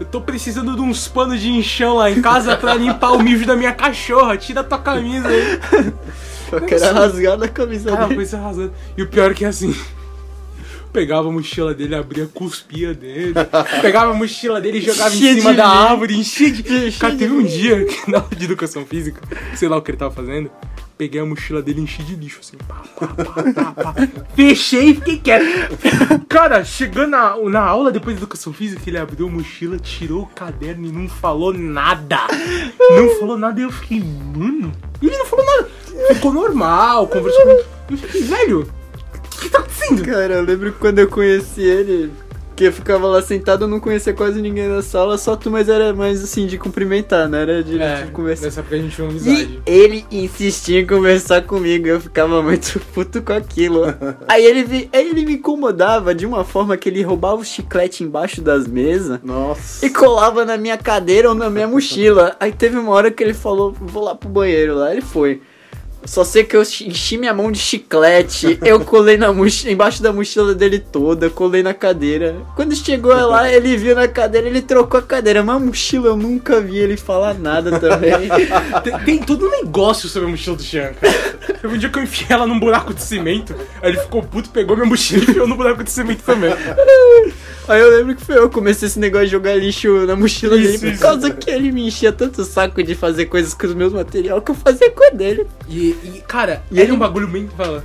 eu tô precisando de uns panos de enchão lá em casa pra limpar o mijo da minha cachorra. Tira a tua camisa aí. Eu quero rasgar da camisa Cara, dele. foi se arrasando. E o pior é que assim. Pegava a mochila dele, abria, cuspia dele. Pegava a mochila dele e jogava Enchia em cima da árvore, enchia de. Cara, teve um dia que na aula de educação física, sei lá o que ele tava fazendo, peguei a mochila dele e enchi de lixo, assim. Pá, pá, pá, pá, pá. Fechei e fiquei quieto. Cara, chegando na, na aula depois de educação física, ele abriu a mochila, tirou o caderno e não falou nada. Não falou nada e eu fiquei, mano. E ele não falou nada. Ficou normal, conversou. Eu fiquei, velho, o que tá acontecendo? Cara, eu lembro que quando eu conheci ele, que eu ficava lá sentado, eu não conhecia quase ninguém na sala, só tu, mas era mais assim, de cumprimentar, não era de, É, de conversar. nessa época a gente tinha uma E amizade. ele insistia em conversar comigo, eu ficava muito puto com aquilo. Aí ele, ele me incomodava de uma forma que ele roubava o chiclete embaixo das mesas Nossa. e colava na minha cadeira ou na minha mochila. Aí teve uma hora que ele falou, vou lá pro banheiro lá, ele foi. Só sei que eu enchi minha mão de chiclete, eu colei na mochila, embaixo da mochila dele toda, colei na cadeira. Quando chegou lá, ele viu na cadeira, ele trocou a cadeira, mas a mochila eu nunca vi ele falar nada também. Tem, tem todo um negócio sobre a mochila do Jean, cara. Teve um dia que eu enfiei ela num buraco de cimento, aí ele ficou puto, pegou minha mochila e enfiou no buraco de cimento também. Aí eu lembro que foi eu que comecei esse negócio de jogar lixo na mochila Isso, dele, por isso. causa que ele me enchia tanto saco de fazer coisas com os meus materiais que eu fazia com a dele. E, e, cara, E era ele- um bagulho bem. Fala.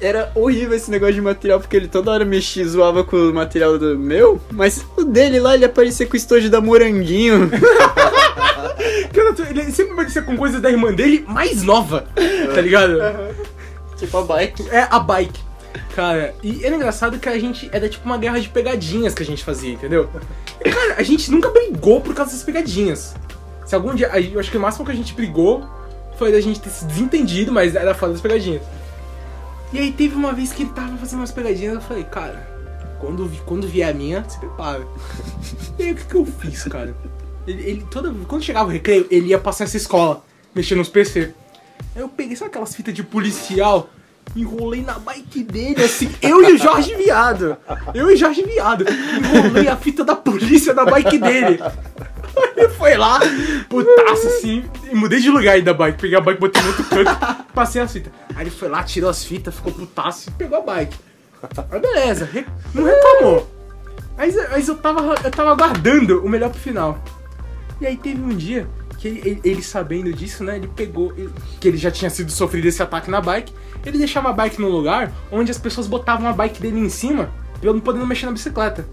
Era horrível esse negócio de material, porque ele toda hora mexia, zoava com o material do meu, mas o dele lá, ele aparecia com o estojo da Moranguinho. Ele sempre parecia com coisa da irmã dele mais nova, tá ligado? tipo a bike. É a bike. Cara, e era engraçado que a gente era tipo uma guerra de pegadinhas que a gente fazia, entendeu? E, cara, a gente nunca brigou por causa dessas pegadinhas. Se algum dia. Eu acho que o máximo que a gente brigou foi da gente ter se desentendido, mas era foda das pegadinhas. E aí teve uma vez que ele tava fazendo umas pegadinhas, eu falei, cara, quando, quando vier a minha, se prepara. E aí o que, que eu fiz, cara? Ele, ele- toda, quando chegava o recreio, ele ia passar essa escola, mexendo nos PC. Aí eu peguei, sabe aquelas fitas de policial enrolei na bike dele, assim, eu e o Jorge Viado. Eu e o Jorge Viado. Enrolei a fita da polícia na bike dele. Ele foi lá, putaço assim, mudei de lugar aí da bike. Peguei a bike, botei no outro canto, passei as fitas. Aí ele foi lá, tirou as fitas, ficou putaço e pegou a bike. Aí beleza, não reclamou. Mas, mas eu, tava, eu tava aguardando o melhor pro final. E aí teve um dia que ele, ele- ele sabendo disso, né? Ele pegou. ele- que ele já tinha sido sofrido esse ataque na bike. Ele deixava a bike num lugar onde as pessoas botavam a bike dele em cima eu não poder mexer na bicicleta.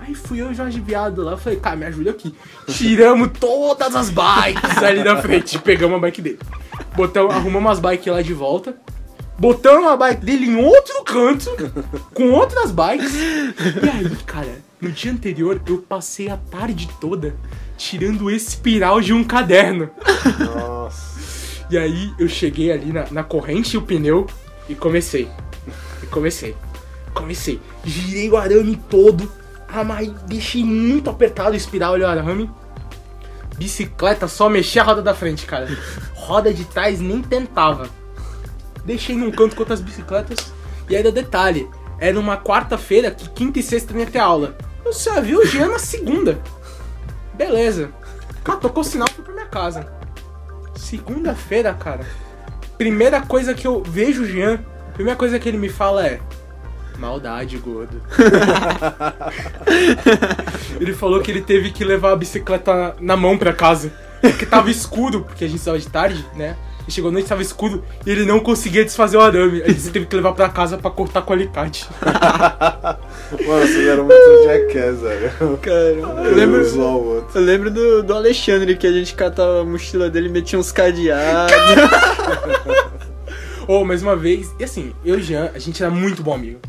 Aí fui eu e o Jorge Viado lá, falei, cara, me ajuda aqui. Tiramos todas as bikes ali na frente, pegamos a bike dele. Botamos, arrumamos as bikes lá de volta. Botamos a bike dele em outro canto, com outras bikes. E aí, cara, no dia anterior eu passei a tarde toda tirando o espiral de um caderno. Nossa. E aí eu cheguei ali na, na corrente e o pneu e comecei. E comecei. Comecei. Girei o arame todo. Amarrei, deixei muito apertado o espiral e o arame. Bicicleta, só mexia a roda da frente, cara. Roda de trás nem tentava. Deixei num canto com outras bicicletas. E ainda detalhe, era uma quarta-feira que quinta e sexta ia ter aula. Eu só vi o Jean na segunda. Beleza. Ah, tocou o sinal fui pra minha casa. Segunda-feira, cara. Primeira coisa que eu vejo o Jean, primeira coisa que ele me fala é. Maldade, gordo. ele falou que ele teve que levar a bicicleta na mão pra casa. Porque tava escuro, porque a gente estava de tarde, né? E chegou a noite, tava escuro, e ele não conseguia desfazer o arame. Aí ele teve que levar pra casa pra cortar com alicate. Mano, vocês eram muito jackass, velho. Cara, eu lembro, eu lembro do, do Alexandre que a gente catava a mochila dele e metia uns cadeados. Ou, mais uma vez, e assim, eu e o Jean, a gente era muito bom amigo.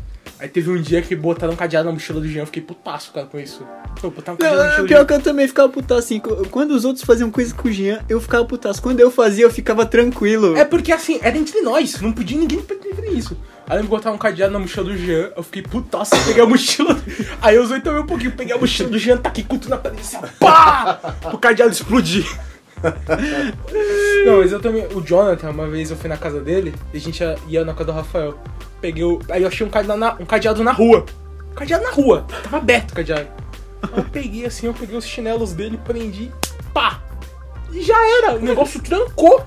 Aí teve um dia que botaram um cadeado na mochila do Jean, eu fiquei putaço, cara, com isso. Pô, botaram um cadeado na Não, mochila do pior que eu também ficava putaço assim. Quando os outros faziam coisa com o Jean, eu ficava putaço. Quando eu fazia, eu ficava tranquilo. É porque assim, era entre nós, não podia ninguém fazer isso. Aí eu botar um cadeado na mochila do Jean, eu fiquei putaço, peguei a mochila. Aí eu usei também um pouquinho, peguei a mochila do Jean, taquei com tudo na parede assim, pá! O cadeado explodir. Não, mas eu também. O Jonathan, uma vez eu fui na casa dele e a gente ia, ia na casa do Rafael. Peguei o. Aí eu achei um cadeado na, um cadeado na rua. Um cadeado na rua. Tava aberto o cadeado. Aí eu peguei assim, eu peguei os chinelos dele, prendi, pá! E já era, o negócio trancou.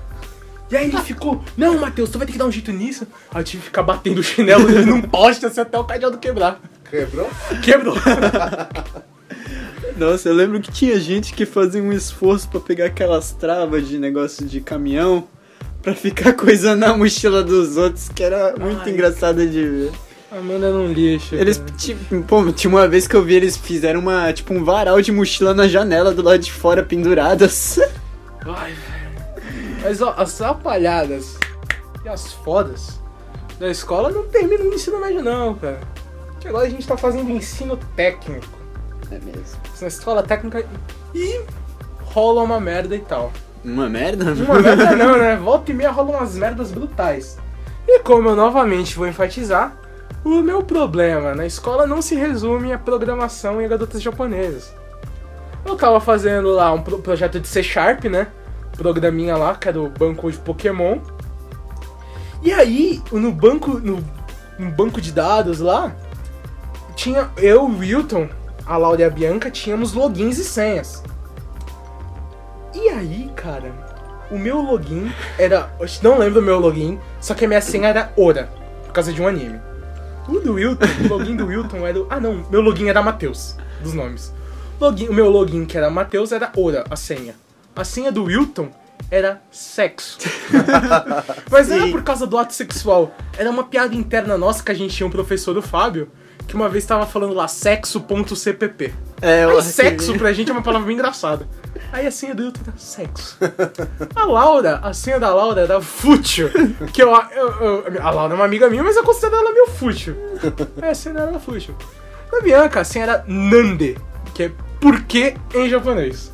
E aí ele ficou, não, Matheus, tu vai ter que dar um jeito nisso. Aí eu tive que ficar batendo o chinelo dele num poste assim, até o cadeado quebrar. Quebrou? Quebrou. Nossa, eu lembro que tinha gente que fazia um esforço pra pegar aquelas travas de negócio de caminhão pra ficar coisando na mochila dos outros, que era muito Ai. engraçado de ver. Amanda num lixo. Eles, tipo, pô, tinha uma vez que eu vi eles fizeram uma, tipo, um varal de mochila na janela do lado de fora penduradas. Ai, velho. Mas ó, as atrapalhadas e as fodas da escola não terminam no ensino médio, não, cara. Que agora a gente tá fazendo ensino técnico. É mesmo. Na escola técnica e rola uma merda e tal. Uma merda? Uma merda não, né? Volta e meia rola umas merdas brutais. E como eu novamente vou enfatizar, o meu problema na escola não se resume a programação e garotas japonesas. Eu tava fazendo lá um pro- projeto de C Sharp, né? Programinha lá, que era o banco de Pokémon. E aí, no banco, no, no banco de dados lá, tinha eu, o Wilton, a Laura e a Bianca, tínhamos logins e senhas. E aí, cara, o meu login era. Eu não lembro o meu login, só que a minha senha era Ora, por causa de um anime. O do Wilton, o login do Wilton era. Ah, não, meu login era Matheus, dos nomes. Login, o meu login, que era Matheus, era Ora, a senha. A senha do Wilton era sexo. Mas não era por causa do ato sexual. Era uma piada interna nossa que a gente tinha um professor, o Fábio, que uma vez tava falando lá sexo.cpp. É, Aí eu- sexo pra gente é uma palavra bem engraçada. Aí a senha do Hilton era sexo. A Laura, a senha da Laura era fútil. Que eu, eu- eu- a Laura é uma amiga minha, mas eu considero ela meio fútil. Aí a senha dela era fútil. A Bianca, a senha era Nande, que é por quê em japonês.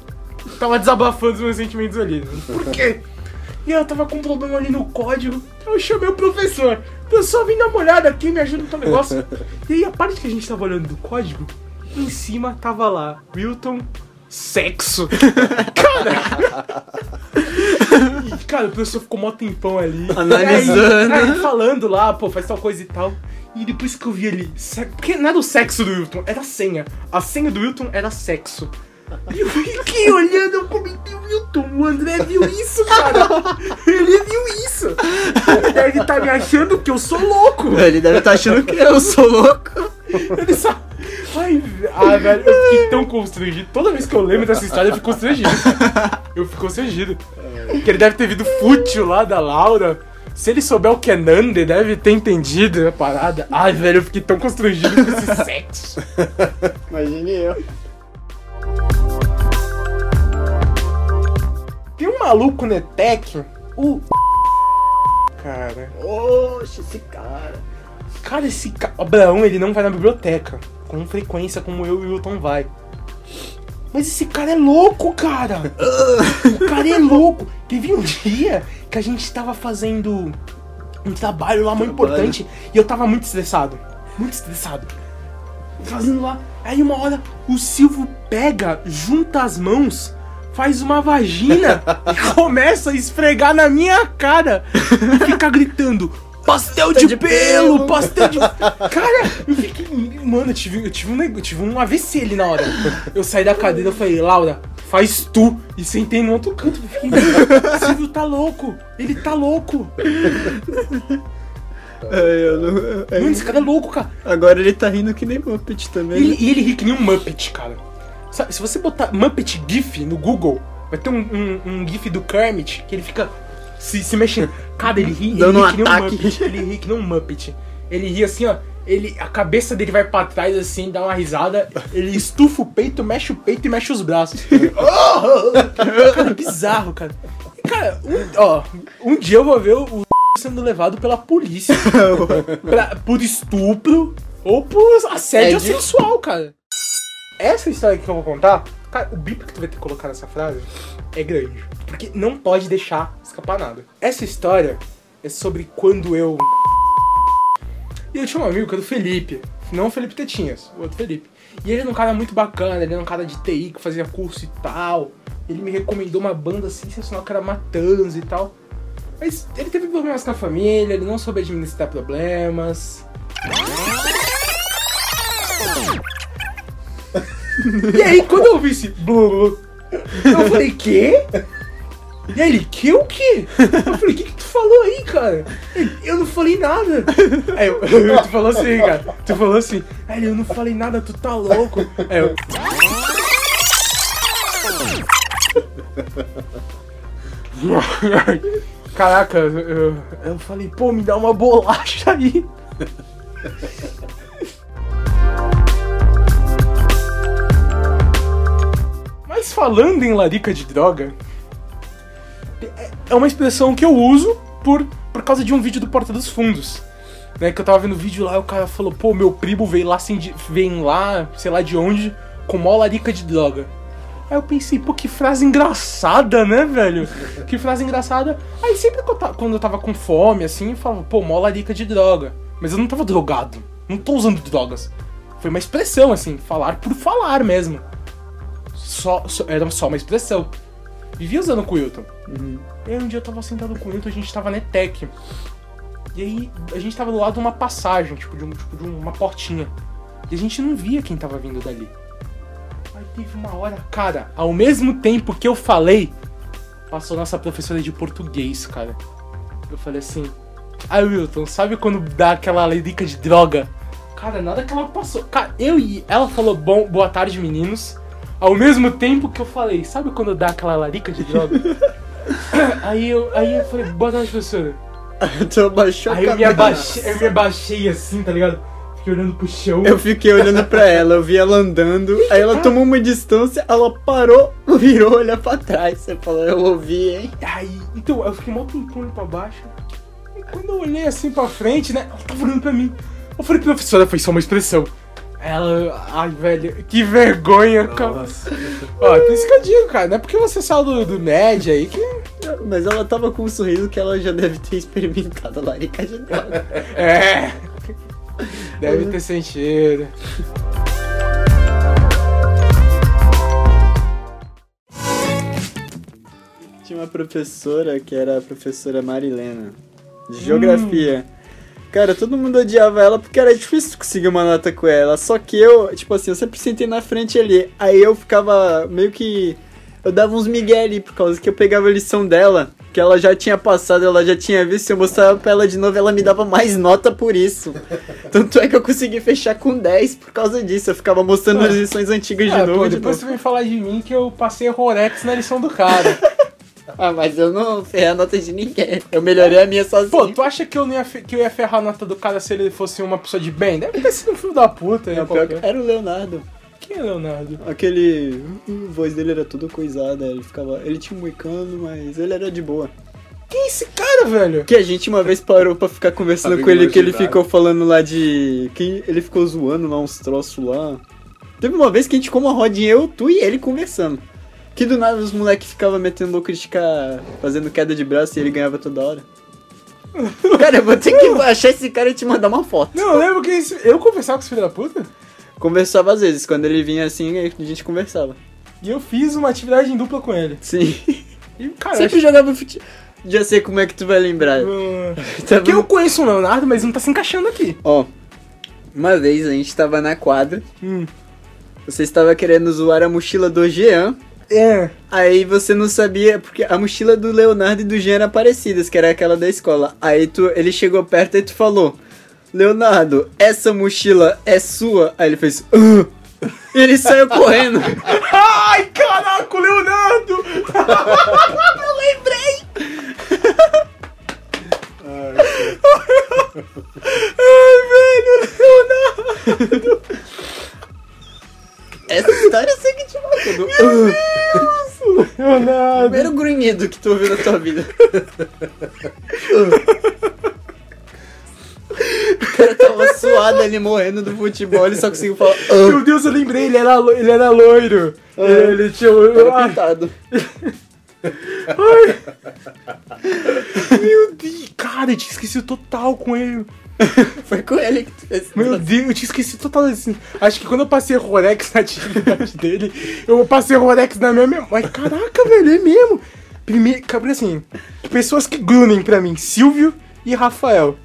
Tava desabafando os meus sentimentos ali. Por quê? E eu tava com um problema ali no código. Eu chamei o professor. Pessoal, vem dar uma olhada aqui, me ajuda no teu negócio. E aí a parte que a gente tava olhando do código, em cima tava lá, Wilton sexo. cara. E, cara, o professor ficou mó tempão ali. Analisando. Aí, aí falando lá, pô, faz tal coisa e tal. E depois que eu vi ali, porque não era o sexo do Wilton, era a senha. A senha do Wilton era sexo. E eu fiquei olhando, eu comentei, Wilton, o André viu isso, cara. Ele viu isso. Ele deve estar me achando que eu sou louco. Ele deve estar achando que eu sou louco. Ele só... Ai, ve- ah, velho, eu fiquei tão constrangido. Toda vez que eu lembro dessa história, eu fico constrangido. Eu fico constrangido. Que ele deve ter vindo fútil lá da Laura. Se ele souber o que é Nande, deve ter entendido a parada. Ai, velho, eu fiquei tão constrangido com esse sexo. Imagine eu. Maluco no ETEC, o. Cara. Oxe, esse cara. Cara, esse ca... Abraão, ele não vai na biblioteca. Com frequência, como eu e o Wilton vai. Mas esse cara é louco, cara! o cara é louco! Teve um dia que a gente tava fazendo um trabalho lá muito Trabalho. importante e eu tava muito estressado. Muito estressado. Fazendo lá. Aí uma hora o Silvio pega, junta as mãos, faz uma vagina e começa a esfregar na minha cara e fica gritando. Pastel de, de pelo, pelo." pastel de. Cara, eu fiquei. Mano, eu tive, eu tive, um, eu tive um AVC ali na hora. Eu saí da cadeira e falei, Laura, faz tu. E sentei no outro canto. Eu fiquei, Silvio tá louco. Ele tá louco. É, eu não- é, Mano, esse cara é louco, cara. Agora ele tá rindo que nem Muppet também. Ele, e ele ri que nem um Muppet, cara. Sabe, se você botar Muppet GIF no Google, vai ter um, um, um GIF do Kermit que ele fica se, se mexendo. Cara, ele ri, ele Dando ri um que nem um ataque. Muppet. Ele ri que nem um Muppet. Ele ri assim, ó. Ele, a cabeça dele vai pra trás assim, dá uma risada. Ele estufa o peito, mexe o peito e mexe os braços. cara, é bizarro, cara. E, cara, um, ó, um dia eu vou ver o, o sendo levado pela polícia pra- por estupro ou por assédio É de- sexual, cara. Essa história que eu vou contar, cara, o bip que tu vai ter que colocar nessa frase é grande. Porque não pode deixar escapar nada. Essa história é sobre quando eu. E eu tinha um amigo que era o Felipe. Não o Felipe Tetinhas, o outro Felipe. E ele era um cara muito bacana, ele era um cara de TI que fazia curso e tal. Ele me recomendou uma banda sensacional que era Matanz e tal. Mas ele teve problemas com a família, ele não soube administrar problemas. E aí, quando eu vi esse blu, eu falei, quê? E aí ele, que o quê? Eu falei, o que, que tu falou aí, cara? Eu não falei nada. Aí eu, tu falou assim, cara. Tu falou assim. Aí eu não falei nada, tu tá louco. Aí eu. Caraca, eu, eu falei, pô, me dá uma bolacha aí. Falando em larica de droga, é- é uma expressão que eu uso por, por causa de um vídeo do Porta dos Fundos. Né, que eu tava vendo o vídeo lá e o cara falou, pô, meu primo veio lá, sem, vem lá, sei lá de onde, com mó larica de droga. Aí eu pensei, pô, que frase engraçada, né, velho? Que frase engraçada. Aí sempre quando eu tava com fome, assim, eu falava, pô, mó larica de droga. Mas eu não tava drogado. Não tô usando drogas. Foi uma expressão, assim, falar por falar mesmo. Só, só- era só uma expressão. Vivia usando com o Wilton. E aí um dia eu tava sentado com o Wilton, a gente tava na ETEC. E aí a gente tava do lado de uma passagem, tipo de, um, tipo, de uma portinha. E a gente não via quem tava vindo dali. Aí teve uma hora, cara, ao mesmo tempo que eu falei, passou nossa professora de português, cara. Eu falei assim, ah Wilton, sabe quando dá aquela lerica de droga? Cara, nada que ela passou. Cara, eu e ela falou bom, boa tarde, meninos. Ao mesmo tempo que eu falei, sabe quando dá aquela larica de droga? aí eu, aí eu falei, boa tarde, professora. tu abaixou Aí a eu me, abaixei, eu me abaixei assim, tá ligado? Fiquei olhando pro chão. Eu fiquei olhando pra ela, eu vi ela andando, aí ela tomou uma distância, ela parou, virou, olhou pra trás. Você falou, eu ouvi, hein? Aí, então, eu fiquei mó tempão pra baixo. E quando eu olhei assim pra frente, né? Ela tava olhando pra mim. Eu falei, professora, foi só uma expressão. Ela. Ai, velho, que vergonha, Nossa. cara. Ó, por isso que eu digo, cara, não é porque você é saiu do, do aí que. Mas ela tava com um sorriso que ela já deve ter experimentado a laricagem dela. é! Deve ter sentido. Tinha uma professora que era a professora Marilena, de geografia. Hum. Cara, todo mundo odiava ela porque era difícil conseguir uma nota com ela. Só que eu, tipo assim, eu sempre sentei na frente ali. Aí eu ficava meio que. Eu dava uns migué ali, por causa que eu pegava a lição dela, que ela já tinha passado, ela já tinha visto. Se eu mostrava pra ela de novo, ela me dava mais nota por isso. Tanto é que eu consegui fechar com 10 por causa disso. Eu ficava mostrando as lições antigas de Ah, novo. pô, de depois novo. você vem falar de mim que eu passei Rolex na lição do cara. Ah, mas eu não ferrei a nota de ninguém. Eu melhorei a minha sozinho. Pô, tu acha que eu, não ia, que eu ia ferrar a nota do cara se ele fosse uma pessoa de bem? Deve ter sido um filho da puta. Não, Né, pior que era o Leonardo. Quem é Leonardo? Aquele. A voz dele era toda coisada, ele ficava. Ele tinha um moicano, mas ele era de boa. Quem é esse cara, velho? Que a gente uma vez parou pra ficar conversando com ele, que ele ficou falando lá de. que ele ficou zoando lá uns troços lá. Teve uma vez que a gente ficou uma rodinha, eu, tu e ele conversando. Que do nada os moleques ficavam metendo louco de ficar fazendo queda de braço e ele ganhava toda hora. Cara, eu vou ter que achar esse cara e te mandar uma foto. Não, eu lembro que esse... eu conversava com esse filho da puta Conversava às vezes, quando ele vinha assim, a gente conversava. e eu fiz uma atividade em dupla com ele. Sim. E, cara, Sempre jogava futebol. Já sei como é que tu vai lembrar. Hum, Tá Porque eu conheço o Leonardo, mas não tá se encaixando aqui. Ó, uma vez a gente tava na quadra, Hum. você estava querendo zoar a mochila do Jean, É. aí você não sabia, porque a mochila do Leonardo e do Jean eram parecidas, que era aquela da escola. Aí tu, ele chegou perto e tu falou, Leonardo, essa mochila é sua? Aí ele fez, "Ah." e ele saiu correndo. Ai, caraca, o Leonardo! eu lembrei! Ai, velho, Leonardo! Essa história eu sei que te marcou. "Ah." Leonardo! Primeiro grunhido que tu ouviu na tua vida. O cara tava suado ali morrendo do futebol, ele só conseguiu falar. "Ah." Meu Deus, eu lembrei, ele era, lo- ele era loiro. Ele tinha. Era Ai, pintado. meu Deus, cara, eu tinha esquecido total com ele. Foi com ele que tu fez. Meu Deus, eu tinha esquecido total assim. Acho que quando eu passei Rolex na atividade dele, eu passei Rolex na minha memória. Caraca, velho, é mesmo. Primeiro, assim, pessoas que grunem pra mim, Silvio e Rafael.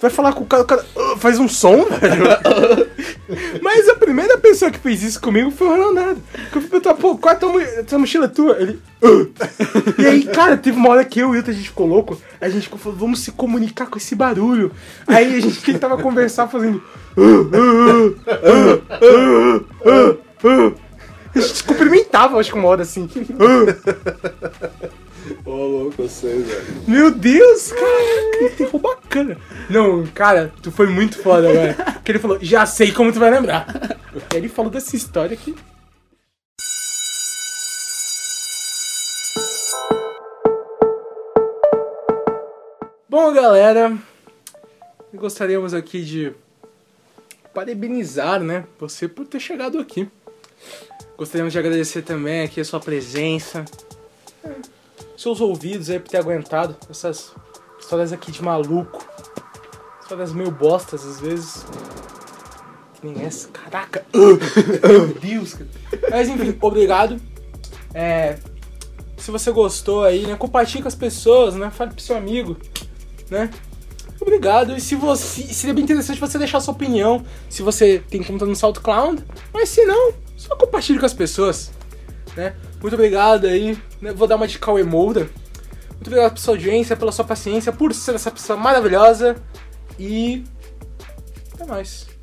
Vai falar com o cara, o cara "Ah", faz um som, velho. Mas a primeira pessoa que fez isso comigo foi o Leonardo. Que eu fui perguntar, pô, qual é a tua, mo- tua mochila tua? Ele. "Ah". E aí, cara, teve uma hora que eu e o Hilton, a gente ficou louco. A gente falando, vamos se comunicar com esse barulho. Aí a gente tentava conversar fazendo. A gente se cumprimentava, acho que uma hora assim. Ô, louco, eu velho. Meu Deus, cara, que tempo bacana. Não, cara, tu foi muito foda agora. Porque ele falou, já sei como tu vai lembrar. E ele falou dessa história aqui. Bom, galera, gostaríamos aqui de parabenizar, né, você por ter chegado aqui. Gostaríamos de agradecer também aqui a sua presença, seus ouvidos aí por ter aguentado essas histórias aqui de maluco. Histórias meio bostas às vezes. Que nem essa. Caraca! Meu Deus! cara. Mas enfim, obrigado. É, se você gostou aí, né? Compartilhe com as pessoas, né? Fale pro seu amigo, né? Obrigado. E se você. Seria bem interessante você deixar sua opinião. Se você tem conta no SoundCloud. Mas se não, só compartilhe com as pessoas. Né? Muito obrigado aí. né? Vou dar uma de Cauê Moura. Muito obrigado pela sua audiência, pela sua paciência, por ser essa pessoa maravilhosa. E. Até mais.